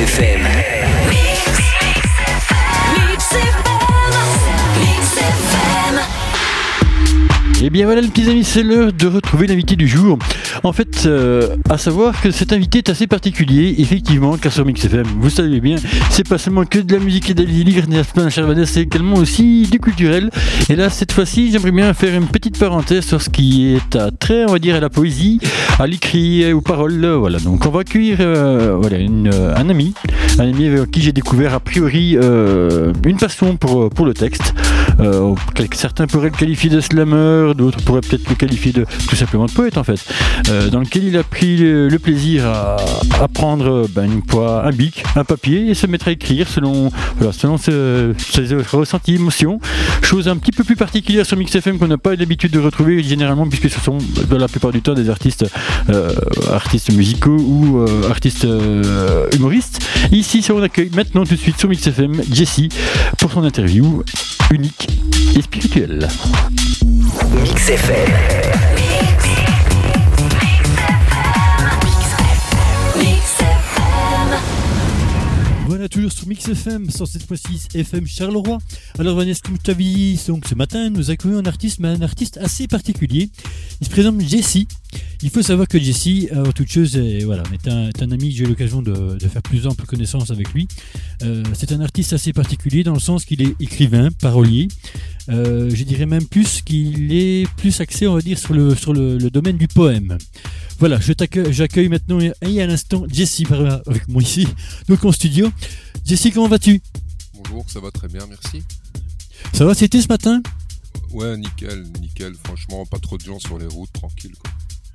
Et eh bien voilà les petits amis, c'est l'heure de retrouver l'invité du jour. En fait, euh, à savoir que cet invité est assez particulier, effectivement, car Mix FM, vous savez bien, c'est pas seulement que de la musique et de la lyrique, c'est également aussi du culturel. Et là, cette fois-ci, j'aimerais bien faire une petite parenthèse sur ce qui est à trait, on va dire, à la poésie, à l'écrit, aux paroles. Voilà, donc on va accueillir euh, voilà, un ami, un ami avec qui j'ai découvert a priori euh, une passion pour, pour le texte. certains pourraient le qualifier de slammer, d'autres pourraient peut-être le qualifier de tout simplement de poète en fait, euh, il a pris le, plaisir à, prendre ben, une un bic, un papier et se mettre à écrire selon, selon ses, ressentis, émotions. Chose un petit peu plus particulière sur Mix FM qu'on n'a pas l'habitude de retrouver généralement puisque ce sont de la plupart du temps des artistes, euh, artistes musicaux ou euh, artistes humoristes. Ici, on accueille maintenant tout de suite sur Mix FM Jessie pour son interview unique et spirituelle. Mix FM. Voilà, toujours sur Mix FM, sur cette fois-ci FM Charleroi. Alors Vanessa, comme je t'avais dit, donc, ce matin, nous accueillons un artiste, mais un artiste assez particulier. Il se présente Jesse. Il faut savoir que Jesse, avant toute chose, est, voilà, est, un, un ami, j'ai eu l'occasion de, faire plus ample connaissance avec lui. Euh, c'est un artiste assez particulier dans le sens qu'il est écrivain, parolier, euh, je dirais même plus qu'il est plus axé, on va dire, sur le, sur le, domaine du poème. Voilà, j'accueille maintenant et à l'instant Jessie avec moi ici, donc en studio. Jessie, comment vas-tu? Bonjour, ça va très bien, merci. Ça va, c'était ce matin? Ouais, nickel, nickel. Franchement, pas trop de gens sur les routes, tranquille. Quoi.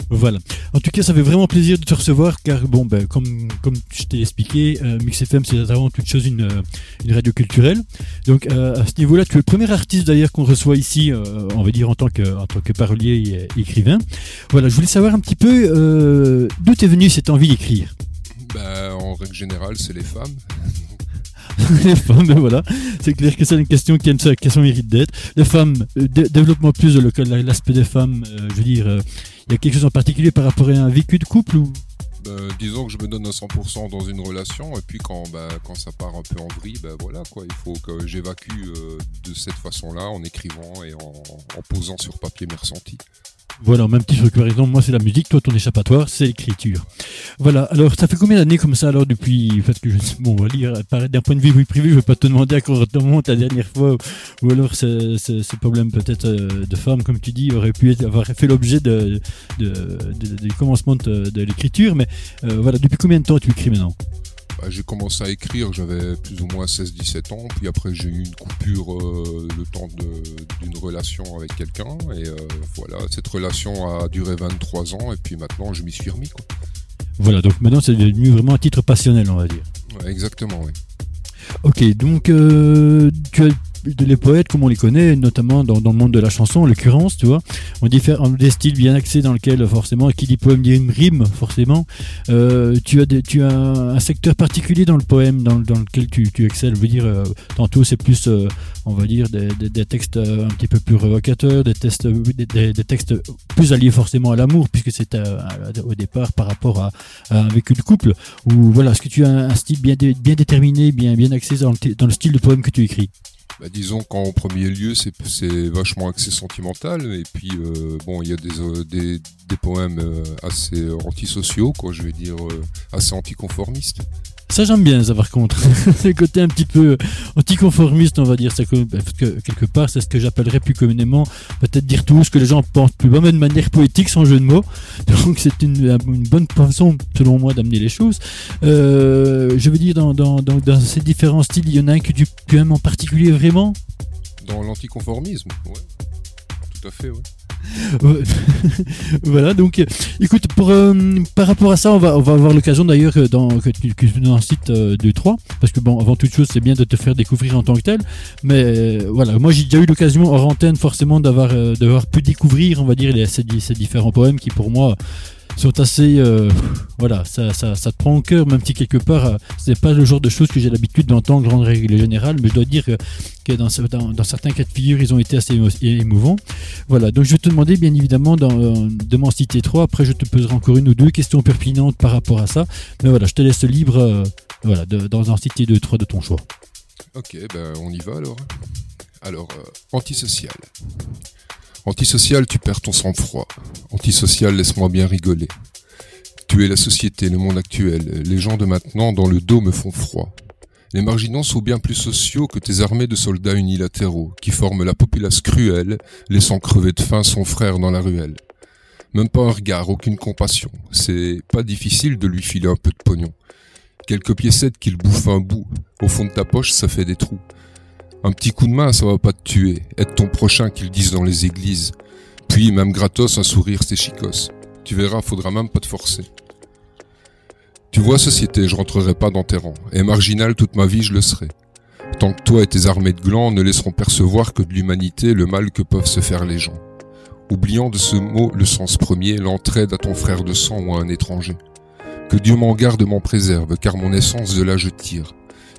Voilà. En tout cas, ça fait vraiment plaisir de te recevoir car, bon, ben, comme, comme je t'ai expliqué, euh, Mix FM, c'est avant toute chose une, euh, une radio culturelle. Donc, euh, à ce niveau-là, tu es le premier artiste d'ailleurs qu'on reçoit ici, on va dire en tant que, en tant que parolier et écrivain. Voilà, je voulais savoir un petit peu d'où t'es venu cette envie d'écrire? Ben, en règle générale, c'est les femmes. les femmes, ben voilà, c'est clair que c'est une question qui une question mérite d'être. Les femmes, développement plus de l'aspect des femmes, je veux dire il y a quelque chose en particulier par rapport à un vécu de couple ou? Bah, disons que je me donne à 100% dans une relation et puis quand, bah, quand ça part un peu en vrille, bah, voilà quoi, il faut que j'évacue euh, de cette façon-là en écrivant et en, posant sur papier mes ressentis. Voilà, même petit truc par exemple, moi c'est la musique, toi ton échappatoire c'est l'écriture. Voilà, alors ça fait combien d'années comme ça alors depuis, parce que je, bon on va lire, d'un point de vue privé, je vais pas te demander à quoi remonte la dernière fois, ou alors ce, ce, problème peut-être euh, de femme comme tu dis aurait pu avoir fait l'objet de, du commencement de, l'écriture, mais euh, voilà, depuis combien de temps tu écris maintenant? Bah, j'ai commencé à écrire, j'avais plus ou moins 16-17 ans, puis après j'ai eu une coupure euh, le temps d'une relation avec quelqu'un, et euh, voilà, cette relation a duré 23 ans, et puis maintenant je m'y suis remis. Quoi. Voilà, donc maintenant c'est devenu vraiment un titre passionnel, on va dire. exactement, oui. Ok, donc euh, tu as les poètes comme on les connaît, notamment dans, le monde de la chanson, en l'occurrence, tu vois, on diffère des styles bien axés dans lequel forcément, qui dit poème dit rime, forcément. Euh, tu as, tu as un secteur particulier dans le poème dans, lequel tu, tu excelles. Je veux dire, euh, tantôt c'est plus, euh, on va dire, des, textes un petit peu plus revocateurs, des, textes, des, textes plus alliés forcément à l'amour, puisque c'est au départ par rapport à, un vécu de couple. Ou voilà, est-ce que tu as un, style bien, bien déterminé, bien, bien axé dans le style de poème que tu écris? Bah, disons qu'en premier lieu, c'est vachement axé sentimental. Et puis, euh, bon, il y a des, euh, poèmes euh, assez antisociaux, quoi, je vais dire, assez anticonformistes. Ça j'aime bien ça par contre. le côté un petit peu anticonformiste on va dire. Ça, que, quelque part c'est ce que j'appellerais plus communément peut-être dire tout ce que les gens pensent plus mais de manière poétique sans jeu de mots. Donc c'est une, bonne façon selon moi d'amener les choses. Euh, je veux dire dans, ces différents styles il y en a un que tu, aimes en particulier vraiment? Dans l'anticonformisme, ouais. Tout à fait, ouais. voilà, donc écoute, euh, par rapport à ça, on va, avoir l'occasion d'ailleurs dans, que tu, un site euh, 3, parce que bon, avant toute chose, c'est bien de te faire découvrir en tant que tel, mais euh, voilà, moi j'ai déjà eu l'occasion hors antenne forcément d'avoir pu découvrir, on va dire, les, ces différents poèmes qui pour moi sont assez. Euh, voilà, ça, ça, ça, te prend au cœur, même si quelque part, euh, ce n'est pas le genre de choses que j'ai l'habitude d'entendre en règle générale, mais je dois dire que, que dans, dans, certains cas de figure, ils ont été assez émouvants. Voilà, donc je vais te demander, bien évidemment, dans, euh, de m'en citer trois. Après, je te poserai encore une ou deux questions pertinentes par rapport à ça. Mais voilà, je te laisse libre voilà, dans un cité de 3 de ton choix. Ok, ben on y va alors. Alors, euh, antisocial. Antisocial, tu perds ton sang-froid. Antisocial, laisse-moi bien rigoler. Tu es la société, le monde actuel. Les gens de maintenant, dans le dos, me font froid. Les marginaux sont bien plus sociaux que tes armées de soldats unilatéraux, qui forment la populace cruelle, laissant crever de faim son frère dans la ruelle. Même pas un regard, aucune compassion. C'est pas difficile de lui filer un peu de pognon. Quelques piécettes qu'il bouffe un bout. Au fond de ta poche, ça fait des trous. Un petit coup de main, ça va pas te tuer. Aide ton prochain qu'ils disent dans les églises. Puis, même gratos, un sourire, c'est chicos. Tu verras, faudra même pas te forcer. Tu vois, société, je rentrerai pas dans tes rangs. Et marginal toute ma vie, je le serai. Tant que toi et tes armées de glands ne laisseront percevoir que de l'humanité le mal que peuvent se faire les gens. Oubliant de ce mot le sens premier, l'entraide à ton frère de sang ou à un étranger. Que Dieu m'en garde, m'en préserve, car mon essence de là je tire.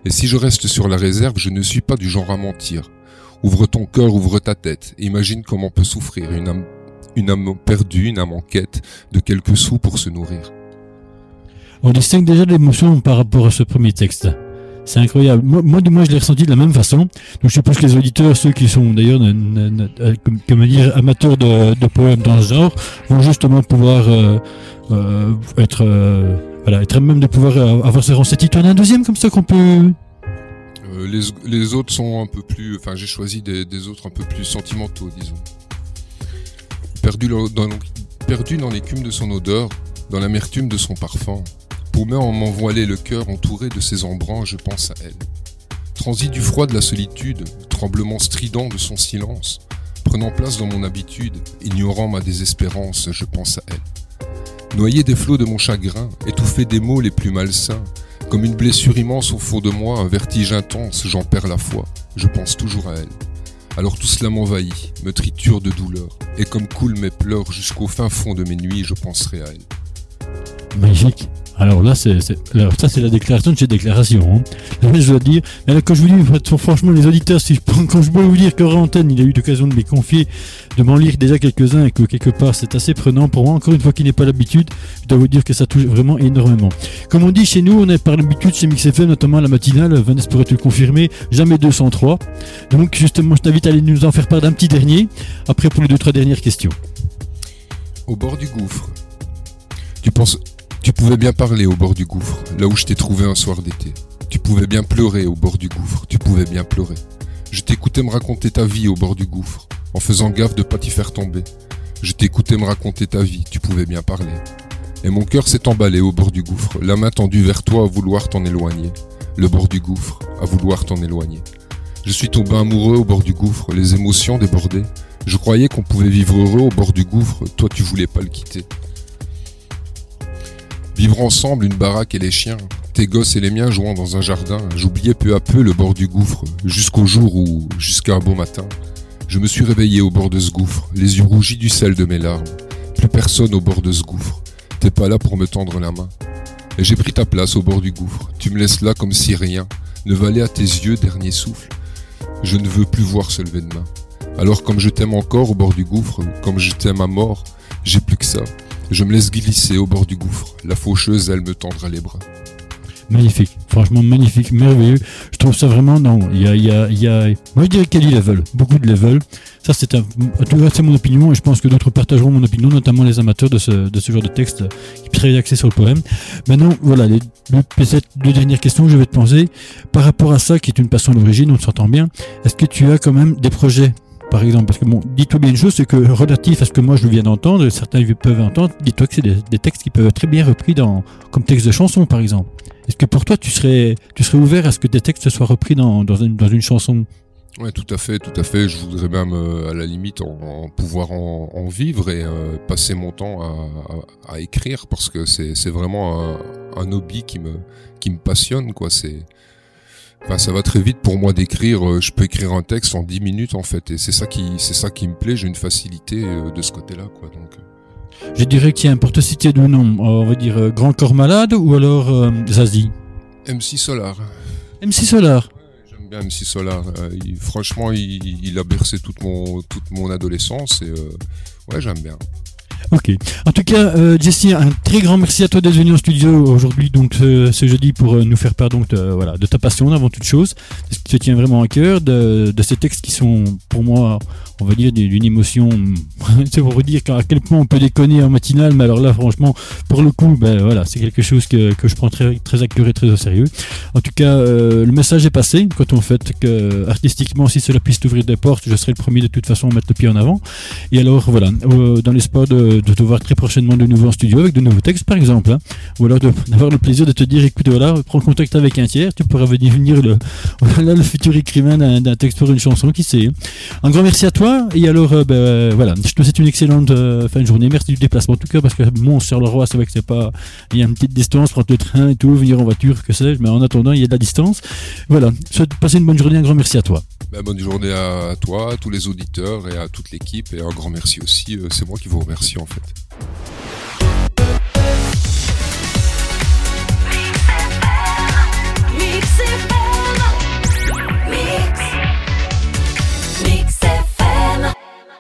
Et si je reste sur la réserve, je ne suis pas du genre à mentir. Ouvre ton cœur, ouvre ta tête. Imagine comment peut souffrir une âme, perdue, une âme en quête de quelques sous pour se nourrir. On distingue déjà l'émotion par rapport à ce premier texte. C'est incroyable. Moi, du moins, je l'ai ressenti de la même façon. Donc, je suppose que les auditeurs, ceux qui sont d'ailleurs, euh, comment dire, amateurs de, poèmes dans ce genre, vont justement pouvoir euh, euh, être, voilà, être même de pouvoir avoir ce renseignements. Tu en un deuxième comme ça qu'on peut les, autres sont un peu plus. Enfin, j'ai choisi des, autres un peu plus sentimentaux, disons. Perdu dans, l'écume de son odeur, dans l'amertume de son parfum, Paumé en m'envoiler le cœur entouré de ses embruns, je pense à elle. Transit du froid de la solitude, tremblement strident de son silence, prenant place dans mon habitude, ignorant ma désespérance, je pense à elle. Noyé des flots de mon chagrin, étouffé des mots les plus malsains, comme une blessure immense au fond de moi, un vertige intense, j'en perds la foi, je pense toujours à elle. Alors tout cela m'envahit, me triture de douleur, et comme coulent mes pleurs jusqu'au fin fond de mes nuits, je penserai à elle. Magique. Alors là, c'est, ça, c'est la déclaration de ces déclarations. Hein. je dois dire, mais là, quand je vous dis, franchement, les auditeurs, si quand je peux vous dire que Antenne, il a eu l'occasion de les confier, de m'en lire déjà quelques-uns et que quelque part, c'est assez prenant pour moi. Encore une fois, qui n'est pas l'habitude, je dois vous dire que ça touche vraiment énormément. Comme on dit chez nous, on est par l'habitude chez MixFM, notamment la matinale, Vanessa pourrait te le confirmer, jamais 203. Donc, justement, je t'invite à aller nous en faire part d'un petit dernier, après pour les deux, trois dernières questions. Au bord du gouffre. Tu penses tu pouvais bien parler au bord du gouffre, là où je t'ai trouvé un soir d'été. Tu pouvais bien pleurer au bord du gouffre, tu pouvais bien pleurer. Je t'écoutais me raconter ta vie au bord du gouffre, en faisant gaffe de pas t'y faire tomber. Je t'écoutais me raconter ta vie, tu pouvais bien parler. Et mon cœur s'est emballé au bord du gouffre, la main tendue vers toi à vouloir t'en éloigner. Le bord du gouffre, à vouloir t'en éloigner. Je suis tombé amoureux au bord du gouffre, les émotions débordées. Je croyais qu'on pouvait vivre heureux au bord du gouffre, toi tu voulais pas le quitter. Vivre ensemble, une baraque et les chiens, tes gosses et les miens jouant dans un jardin, j'oubliais peu à peu le bord du gouffre, jusqu'au jour où, jusqu'à un beau matin, je me suis réveillé au bord de ce gouffre, les yeux rougis du sel de mes larmes. Plus personne au bord de ce gouffre. T'es pas là pour me tendre la main. Et j'ai pris ta place au bord du gouffre. Tu me laisses là comme si rien ne valait à tes yeux dernier souffle. Je ne veux plus voir se lever de main. Alors comme je t'aime encore au bord du gouffre, comme je t'aime à mort, j'ai plus que ça. Je me laisse glisser au bord du gouffre. La faucheuse, elle me tendra les bras. Magnifique, franchement magnifique, merveilleux. Je trouve ça vraiment non. Il y a, y a, y a... moi je dirais qu'il y a des level, beaucoup de level. Ça c'est un, c'est mon opinion et je pense que d'autres partageront mon opinion, notamment les amateurs de ce, de ce genre de texte qui très axé sur le poème. Maintenant, voilà les deux, deux dernières questions que je vais te poser par rapport à ça qui est une passion d'origine, on s'entend bien. Est-ce que tu as quand même des projets par exemple. Parce que bon, dis-toi bien une chose, c'est que relatif à ce que moi je viens d'entendre, certains peuvent entendre, dis-toi que c'est des, textes qui peuvent être très bien repris dans, comme texte de chanson, par exemple. Est-ce que pour toi, tu serais, tu serais ouvert à ce que des textes soient repris dans, dans, une, dans une chanson? Ouais, tout à fait, tout à fait. Je voudrais même, euh, à la limite, en, pouvoir en, vivre et euh, passer mon temps à, à, écrire parce que c'est vraiment un, un, hobby qui me, qui me passionne, quoi. C'est ça va très vite pour moi d'écrire. Euh, je peux écrire un texte en 10 minutes en fait, et c'est ça qui, c'est ça qui me plaît. J'ai une facilité euh, de ce côté-là, quoi. Donc. Euh. Je dirais qu'il pour te citer deux noms, on va dire Grand Corps Malade ou alors Zazie. MC Solar. MC Solar. J'aime bien MC Solar. franchement, il, a bercé toute mon, toute mon adolescence et ouais, j'aime bien. Ok. En tout cas, euh, Jessie, un très grand merci à toi d'être venu en studio aujourd'hui, donc ce, jeudi, pour euh, nous faire part donc de, voilà de ta passion avant toute chose, ce qui te tient vraiment à cœur, de, de ces textes qui sont pour moi on va dire, d'une émotion. c'est pour vous dire à quel point on peut déconner en matinale, mais alors là, franchement, pour le coup, ben voilà, c'est quelque chose que, que, je prends très, très à cœur et très au sérieux. En tout cas, euh, le message est passé. Quand on fait que artistiquement, si cela puisse t'ouvrir des portes, je serai le premier de toute façon à mettre le pied en avant. Et alors, voilà, euh, dans l'espoir de, de, te voir très prochainement de nouveau en studio avec de nouveaux textes, par exemple, hein. ou alors d'avoir le plaisir de te dire, écoute, voilà, prends contact avec un tiers, tu pourras venir, le, voilà, le futur écrivain d'un texte pour une chanson, qui sait. Un grand merci à toi et alors, euh, ben, voilà, je te souhaite une excellente euh, fin de journée. Merci du déplacement en tout cas, parce que bon, sur le roi, c'est vrai que c'est pas. Il y a une petite distance, prendre le train et tout, venir en voiture, que sais-je, mais en attendant, il y a de la distance. Voilà, je souhaite passer une bonne journée, un grand merci à toi. Ben, bonne journée à toi, à tous les auditeurs et à toute l'équipe, et un grand merci aussi. Euh, c'est moi qui vous remercie en fait.